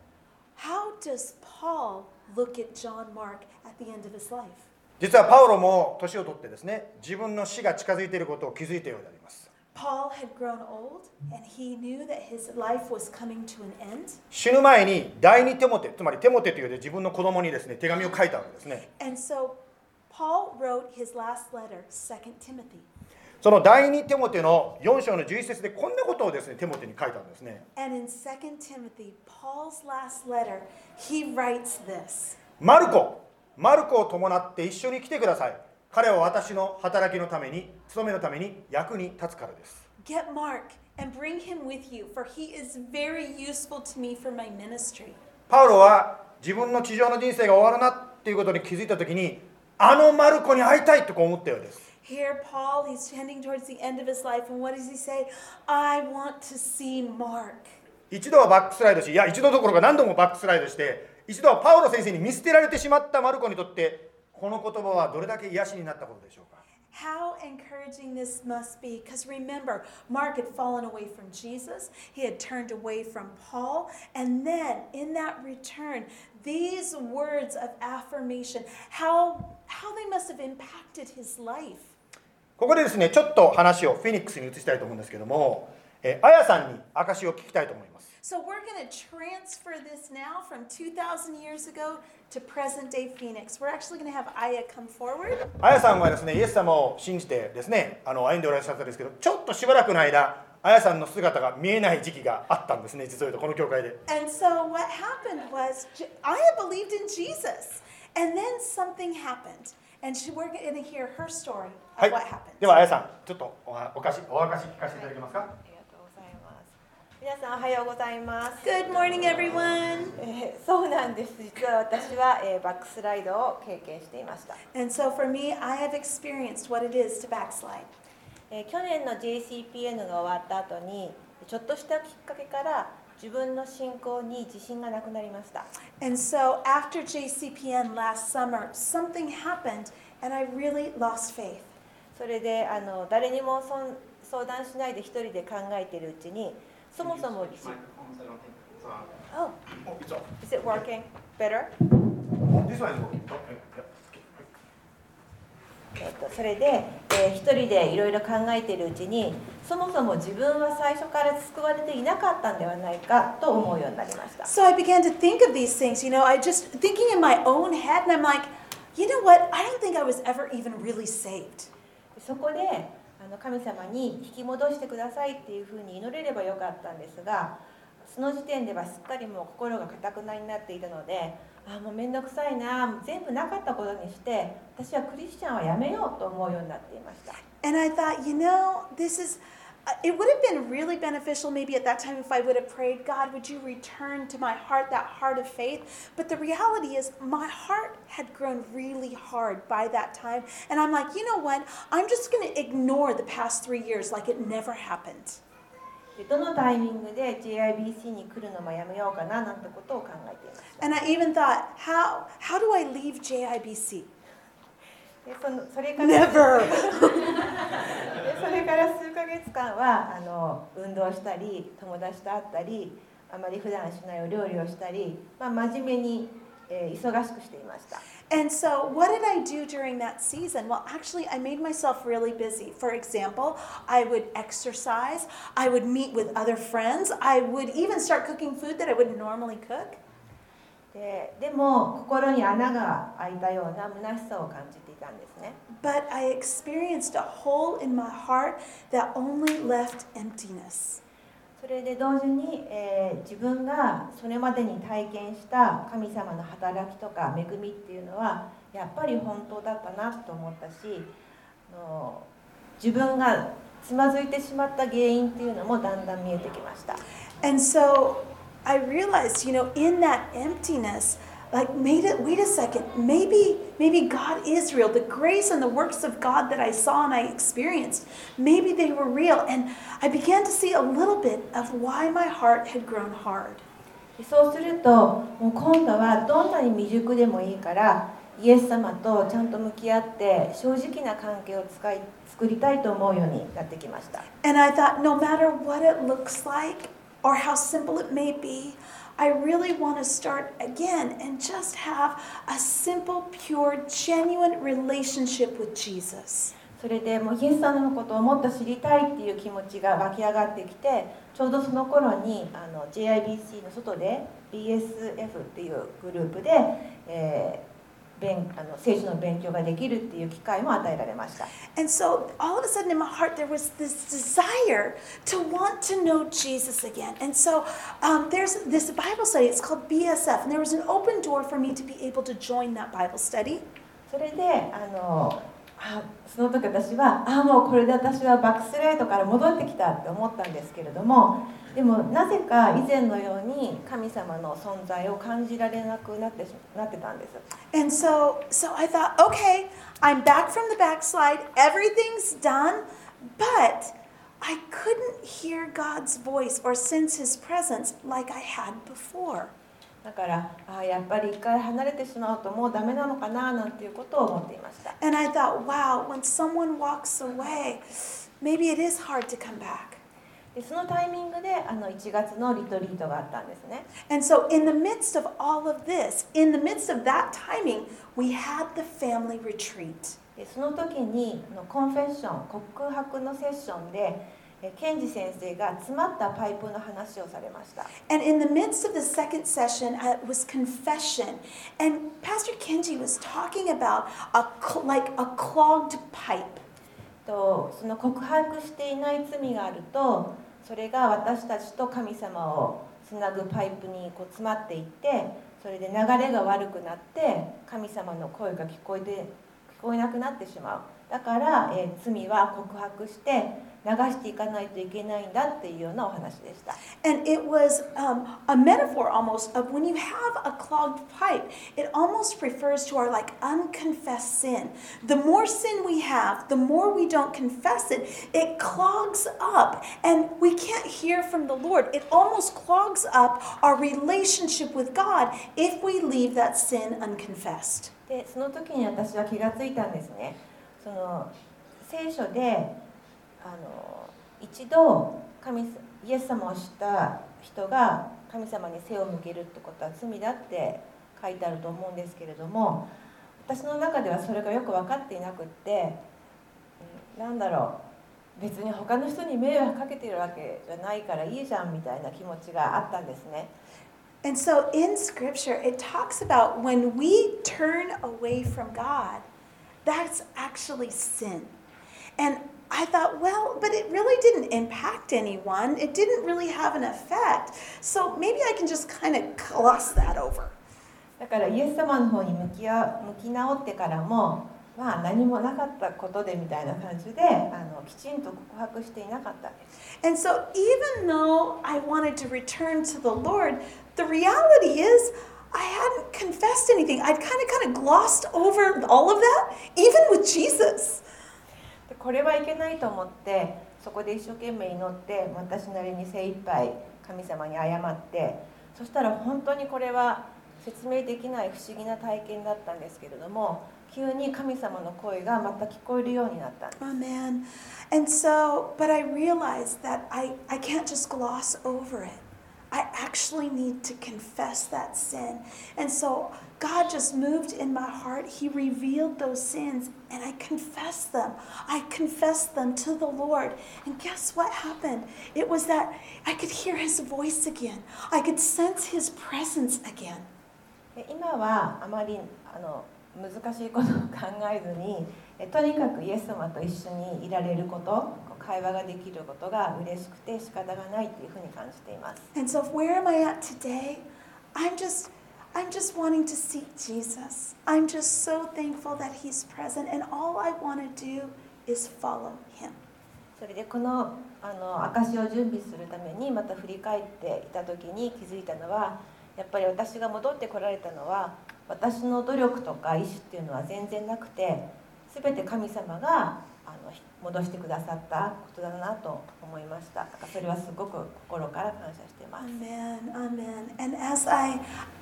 How does Paul look at John Mark at the end of his life? 実はパウロも年を取ってですね、自分の死が近づいていることを気づいたようであります。死ぬ前に第二手モテつまり手モテというで自分の子供にですね手紙を書いたわけですね。その第二手モテの4章の11節でこんなことをですね手モテに書いたんですね。マルコマルコを伴って一緒に来てください彼は私の働きのために務めのために役に立つからです Get Mark, and bring him with you, for he is very useful to me for my ministry. パウロは自分の地上の人生が終わるなっていうことに気づいた時にあのマルコに会いたいとこう思ったようです Here, Paul, he's tending towards the end of his life, and what does he say? I want to see Mark. 一度はバックスライドしいや一度どころか何度もバックスライドして一度はパウロ先生に見捨てられてしまったマルコにとってこの言葉はどれだけ癒しになったことでしょうか How encouraging this must be. Because remember, Mark had fallen away from Jesus, he had turned away from Paul, and then in that return, these words of affirmation, how, how they must have impacted his life. ここでですねちょっと話をフェニックスに移したいと思うんですけどもえーあやさんに証を聞きたいと思います So we're going to transfer this now from 2,000 years ago to present day Phoenix. We're actually going to have Aya come forward. あやさんはですねイエス様を信じてですねあの歩んでおらっしゃったんですけどちょっとしばらくの間あやさんの姿が見えない時期があったんですね実を言うとこの教会で And so what happened was J- Aya believed in Jesus. And then something happened. And she, we're going to hear her story は of い what happened. ではあやさんちょっとおはおかしお明かし聞かせていただけますか 皆さんおはようございます。Good morning, everyone. えーそうなんです。実は私は、えーバックスライドを経験していました。And so for me, I have experienced what it is to backslide. えー去年の JCPN が終わった後に、ちょっとしたきっかけから自分の信仰に自信がなくなりました。And so after JCPN last summer, something happened and I really lost faith. それであの誰にもそん相談しないで一人で考えているうちに、そもそも Oh, is it working better? えっと、それで、えー一人でいろいろ考えているうちにそもそも自分は最初から救われていなかったんではないかと思うようになりました So I began to think of these things. You know, I just thinking in my own head and I'm like, you know what? I don't think I was ever even really saved. そこであの神様に引き戻してくださいっていうふうに祈れればよかったんですがその時点ではすっかりもう心がかたくなになっていたのでああもう面倒くさいな全部なかったことにして私はクリスチャンはやめようと思うようになっていました。And I thought, you know, this is, it would have been really beneficial maybe at that time if I would have prayed, God, would you return to my heart that heart of faith? But the reality is, my heart had grown really hard by that time. And I'm like, you know what? I'm just going to ignore the past three years like it never happened. でどのタイミングで JIBC に来るのもやめようかななんてことを考えていました And I even thought, how, how do I leave JIBC? でそのそれから Never. でそれから数ヶ月間はあの運動したり友達と会ったりあまり普段しないお料理をしたり、まあ、真面目に、えー忙しくしていました And so, what did I do during that season? Well, actually, I made myself really busy. For example, I would exercise, I would meet with other friends, I would even start cooking food that I wouldn't normally cook. ででも心に穴が開いたような虚しさを感じていたんですね But I experienced a hole in my heart that only left emptiness. それで同時に、えー自分がそれまでに体験した神様の働きとか恵みっていうのはやっぱり本当だったなと思ったしあの自分がつまずいてしまった原因っていうのもだんだん見えてきました And so I realized, you know, in that emptiness, like made it wait a second, maybe maybe God is real. The grace and the works of God that I saw and I experienced, maybe they were real. And I began to see a little bit of why my heart had grown hard. でそうするともう今度はどんなに未熟でもいいからイエス様とちゃんと向き合って正直な関係を使い作りたいと思うようになってきました And I thought, no matter what it looks like or how simple it may be, I really want to start again and just have a simple, pure, genuine relationship with Jesus. それでもうイエス様のことをもっと知りたいっていう気持ちが湧き上がってきてちょうどその頃にあの JIBC の外で BSF っていうグループで、えー勉あの聖書の勉強ができるっていう機会も与えられました And so all of a sudden in my heart, there was this desire to want to know Jesus again. And so um, there's this Bible study, it's called BSF, and there was an open door for me to be able to join that Bible study. それであのあその時私はあもうこれで私はバックスライドから戻ってきたって思ったんですけれどもでもなぜか以前のように神様の存在を感じられなくなってしなってたんです And so, so I thought, okay, I'm back from the backslide. Everything's done, but I couldn't hear God's voice or sense His presence like I had before. だからあやっぱり一回離れてしまうともうダメなのかななんていうことを思っていました And I thought, wow, when someone walks away, maybe it is hard to come back. でそのタイミングであの1月のリトリートがあったんですね And so, in the midst of all of this, in the midst of that timing, we had the family retreat. でその時にあのコンフェッション告白のセッションでえケンジ先生が詰まったパイプの話をされました And in the midst of the second session uh, was confession. And Pastor Kenji was talking about a cl- like a clogged pipe. とその告白していない罪があると それが私たちと神様をつなぐパイプにこう詰まっていってそれで流れが悪くなって神様の声が聞こえて聞こえなくなってしまう。だから、えー罪は告白して流していかないといけないんだっていうようなお話でした And it was um, a metaphor almost of when you have a clogged pipe, it almost refers to our like unconfessed sin. The more sin we have, the more we don't confess it, it clogs up and we can't hear from the Lord. It almost clogs up our relationship with God if we leave that sin unconfessed. でその時に私は気がついたんですねその聖書であの一度神イエス様を知った人が神様に背を向けるってことは罪だって書いてあると思うんですけれども私の中ではそれがよく分かっていなくってうんなんだろう別に他の人に迷惑かけてるわけじゃないからいいじゃんみたいな気持ちがあったんですね。And so in scripture, it talks about when we turn away from God, that's actually sin. And I thought, well, but it really didn't impact anyone. It didn't really have an effect. So maybe I can just kind of gloss that over. だからイエス様の方に向き合向き直ってからもまあ何もなかったことでみたいな感じであのきちんと告白していなかったんです。 And so even though I wanted to return to the Lord, the reality is I hadn't confessed anything. I'd kind of kind of glossed over all of that, even with Jesus. でこれはいけないと思ってそこで一生懸命祈って私なりに精一杯神様に謝ってそしたら本当にこれは説明できない不思議な体験だったんですけれども急に神様の声がまた聞こえるようになったんです。Amen. And so, but I realized that I, I can't just gloss over it. I actually need to confess that sin. And so God just moved in my heart. He revealed those sins and I confessed them. I confessed them to the Lord. And guess what happened? It was that I could hear his voice again. I could sense his presence again. で今はあまりあの難しいことを考えずにえとにかくイエス様と一緒にいられることこう 会話ができることが嬉しくて仕方がないというふうに感じています And so where am I at today? I'm just I'm just wanting to seek Jesus. I'm just so thankful that he's present and all I want to do is follow him. それでこのあの証を準備するためにまた振り返っていた時に気づいたのはやっぱり私が戻ってこられたのは私の努力とか意思っていうのは全然なくて全て神様があの戻してくださったことだなと思いましただからそれはすごく心から感謝しています Amen. Amen. And as I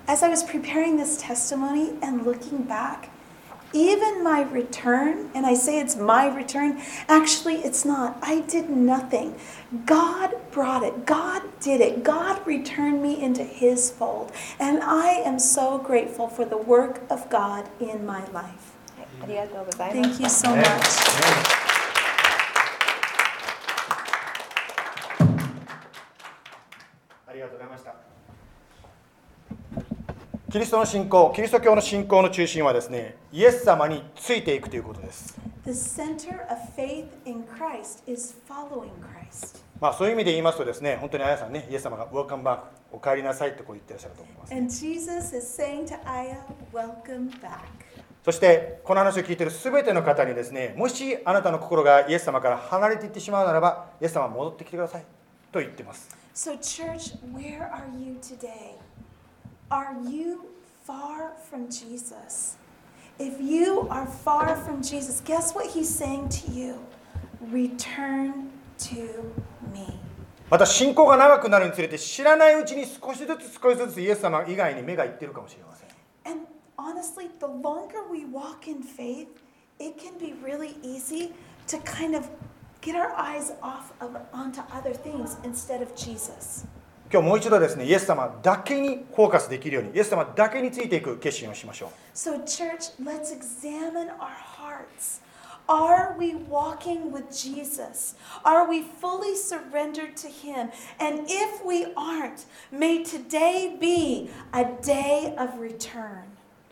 as I was preparing this testimony and looking back, even my return, and I say it's my return, actually it's not. I did nothing. God brought it. God did it. God returned me into his fold. And I am so grateful for the work of God in my life. はい、ありがとうございま Thank す you。so Amen. much. ありがとうございました。キリストの信仰、キリスト教の信仰の中心はですね、イエス様についていくということです。The center of faith in Christ is following Christ. まあそういう意味で言いますとですね、本当にあやさんね、イエス様が Welcome back、お帰りなさいってこう言ってらっしゃると思います。And Jesus is saying to Aya, Welcome back. そしてこの話を聞いているすべての方にですねもしあなたの心がイエス様から離れていってしまうならばイエス様は戻ってきてくださいと言っています So, church, where are you today? Are you far from Jesus? If you are far from Jesus, guess what he's saying to you? Return to me. また信仰が長くなるにつれて知らないうちに少しずつ少しずつイエス様以外に目がいってるかもしれません honestly, the longer we walk in faith, it can be really easy to kind of get our eyes off of onto other things instead of Jesus. 今日もう一度ですねイエス様だけにフォーカスできるようにイエス様だけについていく決心をしましょう So, church, let's examine our hearts. Are we walking with Jesus? Are we fully surrendered to Him? And if we aren't, may today be a day of return.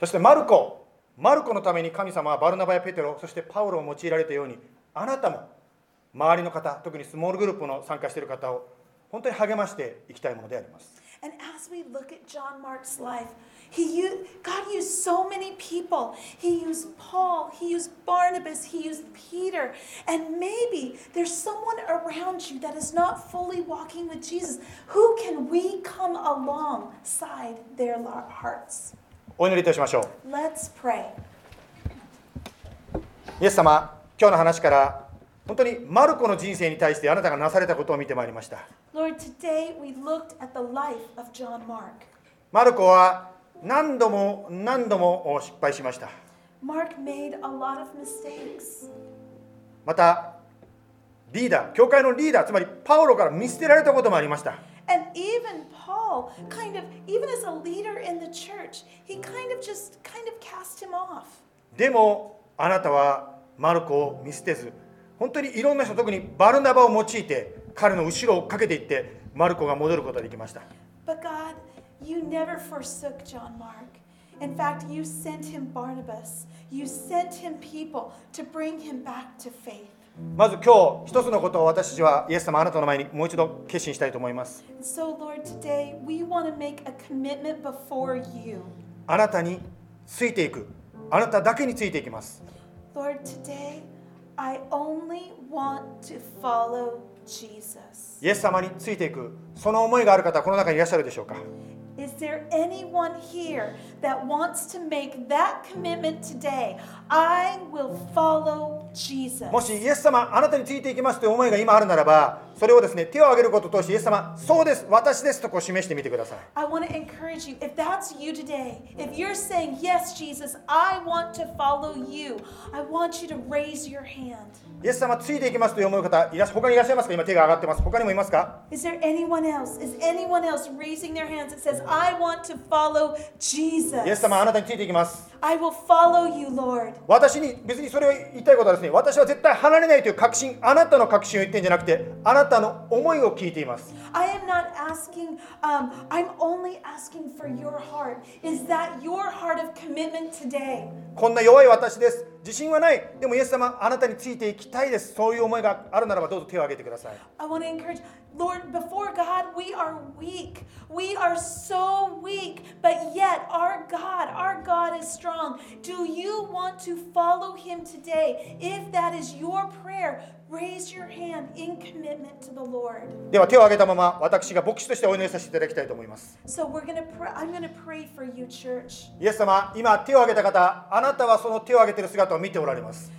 そしてマルコマルコのために神様はバルナバやペテロそしてパウロを用いられたようにあなたも周りの方特にスモールグループの参加している方を本当に励ましていきたいものであります And as we look at John Mark's life, he used, God used so many people. He used Paul, he used Barnabas, he used Peter. And maybe there's someone around you that is not fully walking with Jesus. Who can we come alongside their lo- hearts? お祈りいたしましょう Let's pray. イエス様今日の話から本当にマルコの人生に対してあなたがなされたことを見てまいりました Lord, today we looked at the life of John Mark. マルコは何度も何度も失敗しました Mark made a lot of mistakes. またリーダー教会のリーダーつまりパウロから見捨てられたこともありました And even Paul, kind of, even as a leader in the church, he kind of just kind of cast him off. でもあなたはマルコを見捨てず本当にいろんな人特にバルナバを用いて彼の後ろをかけていってマルコが戻ることができました But God, you never forsook John Mark. In fact, you sent him Barnabas. You sent him people to bring him back to faith. まず今日一つのことを私たちはイエス様あなたの前にもう一度決心したいと思います。And so, Lord, today we want to make a commitment before you. あなたについていく。あなただけについていきます。Lord, today I only want to follow Jesus. イエス様についていく。その思いがある方はこの中にいらっしゃるでしょうか？Is there anyone here that wants to make that commitment today? I will follow Jesus. もしイエス様あなたについていきますという思いが今あるならば それをですね手を挙げることとし、イエス様、そうです、私ですとこう示してみてください。イエス様、ついていきますと思う方、いらし他にいらっしゃいますか？今手が上がってます。他にもいますか？イエス様、あなたについていきます。私に、別にそれを言いたいことはですね、私は絶対離れないという確信、あなたの確信を言ってんじゃなくて、あなたの思いを聞いています I am not asking, um, I'm only asking for your heart. Is that your heart of commitment today? こんな弱い私です自信はないでもイエス様あなたについていきたいですそういう思いがあるならばどうぞ手を挙げてください I want to encourage, Lord, before God, we are weak. We are so weak, but yet our God, our God is strong. Do you want to follow Him today? If that is your prayer, では手を挙げたまま私が牧師としてお祈りさせていただきたいと思います。You, イエス様、今手を挙げた方、あなたはその手を挙げている姿を見ておられます。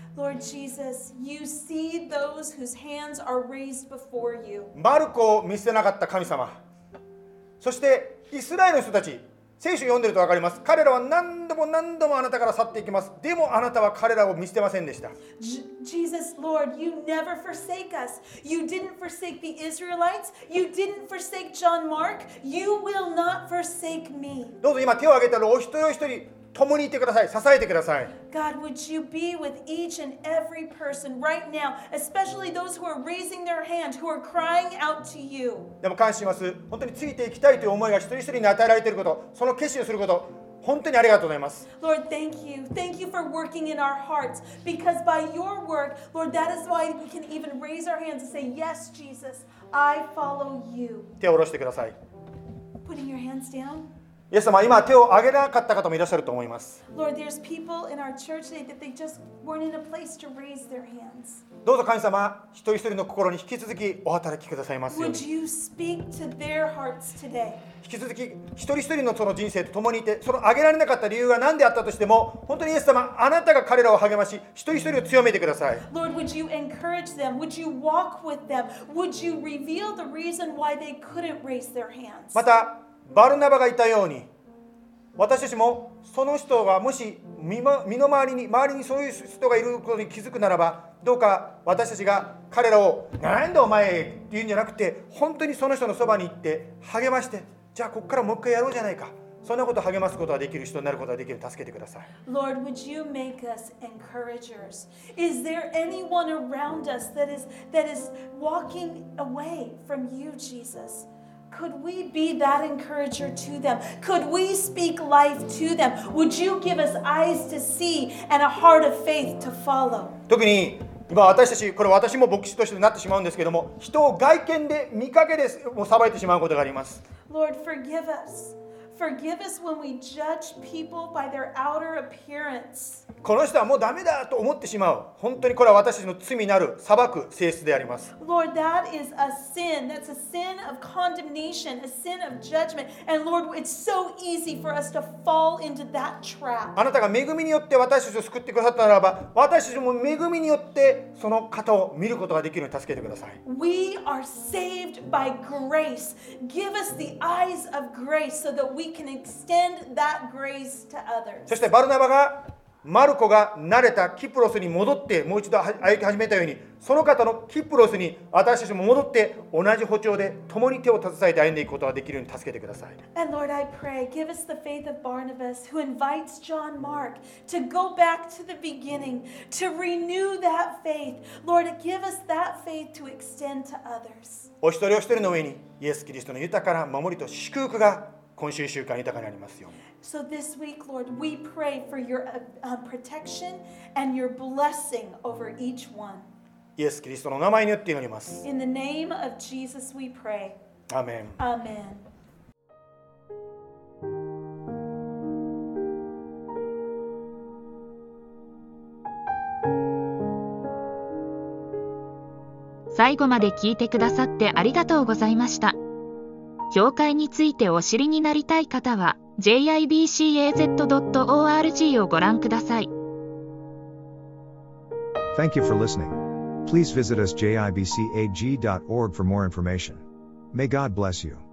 マルコを見せなかった神様、そしてイスラエルの人たち、聖書を読んでると分かります彼らは何度も何度もあなたから去っていきますでもあなたは彼らを見捨てませんでした Jesus, Lord, you never forsake us. You didn't forsake the Israelites. You didn't forsake John Mark. You will not forsake me. どうぞ今手を挙げたらお一人お一人共にいてください支えてください God, would you be with each and every person right now, especially those who are raising their hand, who are crying out to you? でも感謝します本当についていきたいという思いが一人一人に与えられていることその決心をすること本当にありがとうございます Lord, thank you. Thank you for working in our hearts because by your work, Lord, that is why we can even raise our hands and say, Yes, Jesus, I follow you. 手を下ろしてください Putting your hands down. イエス様今手を挙げなかった方もいらっしゃると思います。どうぞ神様、一人一人の心に引き続きお働きくださいます。引き続き、一人一人のその人生と共にいて、その挙げられなかった理由が何であったとしても、本当にイエス様、あなたが彼らを励まし、一人一人を強めてください。また、バルナバがいたように私たちもその人がもし身の回りに周りにそういう人がいることに気づくならばどうか私たちが彼らを「なんでお前」って言うんじゃなくて本当にその人のそばに行って励ましてじゃあここからもう一回やろうじゃないかそんなことを励ますことができる人になることができる助けてください Lord, would you make us encouragers? Is there anyone around us that is that is walking away from you, Jesus? Could we be that encourager to them? Could we speak life to them? Would you give us eyes to see and a heart of faith to follow? 特に今私たちこれ私も牧師としてなってしまうんですけども人を外見で見かけでもう裁いてしまうことがあります Lord, forgive us. Forgive us when we judge people by their outer appearance. この人はもうダメだと思ってしまう本当にこれは私たちの罪なる裁く性質であります Lord, that is a sin. That's a sin of condemnation, a sin of judgment. And Lord, it's so easy for us to fall into that trap. あなたが恵みによって私たちを救ってくださったならば私たちも恵みによってその方を見ることができるように助けてください We are saved by grace. Give us the eyes of grace so that we can extend that grace to others. そしてバルナバがマルコが慣れたキプロスに戻ってもう一度歩き始めたようにその方のキプロスに私たちも戻って同じ歩調で共に手を携えて歩んでいくことができるように助けてください And Lord, I pray, give us the faith of Barnabas, who invites John Mark to go back to the beginning, to renew that faith. Lord, give us that faith to extend to others. お一人お一人の上にイエス・キリストの豊かな守りと祝福が今週1週間豊かになりますように So this week, Lord, we pray for your uh, uh, protection and your blessing over each one. イエス・キリストの名前によって祈ります。In the name of Jesus, we pray. アーメン Amen. 最後まで聞いてくださってありがとうございました。教会についてお知りになりたい方は jibcaz.org をご覧ください。Thank you for listening. Please visit us jibcag.org for more information. May God bless you.